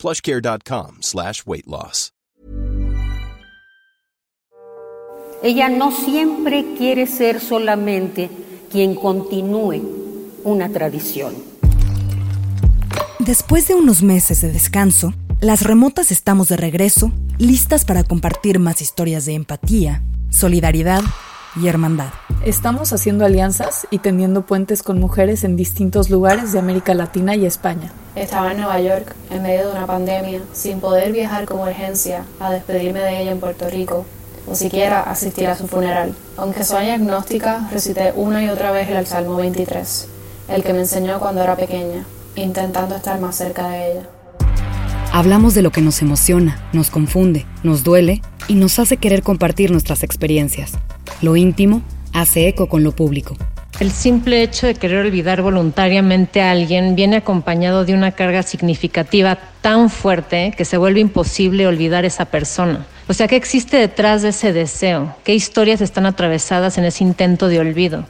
plushcare.com slash weight loss. Ella no siempre quiere ser solamente quien continúe una tradición. Después de unos meses de descanso, las remotas estamos de regreso, listas para compartir más historias de empatía, solidaridad y hermandad. Estamos haciendo alianzas y tendiendo puentes con mujeres en distintos lugares de América Latina y España. Estaba en Nueva York en medio de una pandemia, sin poder viajar con urgencia a despedirme de ella en Puerto Rico, o siquiera asistir a su funeral. Aunque soy agnóstica, recité una y otra vez el Salmo 23, el que me enseñó cuando era pequeña, intentando estar más cerca de ella. Hablamos de lo que nos emociona, nos confunde, nos duele y nos hace querer compartir nuestras experiencias. Lo íntimo hace eco con lo público. El simple hecho de querer olvidar voluntariamente a alguien viene acompañado de una carga significativa tan fuerte que se vuelve imposible olvidar esa persona. O sea, ¿qué existe detrás de ese deseo? ¿Qué historias están atravesadas en ese intento de olvido?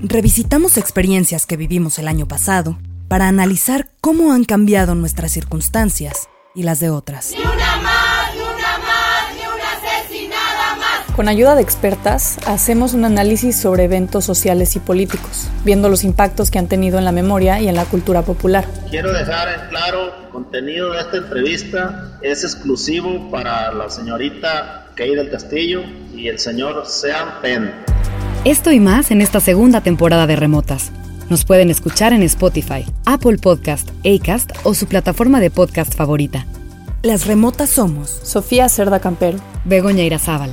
Revisitamos experiencias que vivimos el año pasado para analizar cómo han cambiado nuestras circunstancias y las de otras. Con ayuda de expertas, hacemos un análisis sobre eventos sociales y políticos, viendo los impactos que han tenido en la memoria y en la cultura popular. Quiero dejar en claro, el contenido de esta entrevista es exclusivo para la señorita Kay del Castillo y el señor Sean Penn. Esto y más en esta segunda temporada de Remotas. Nos pueden escuchar en Spotify, Apple Podcast, Acast o su plataforma de podcast favorita. Las remotas somos Sofía Cerda Campero, Begoña Irazábal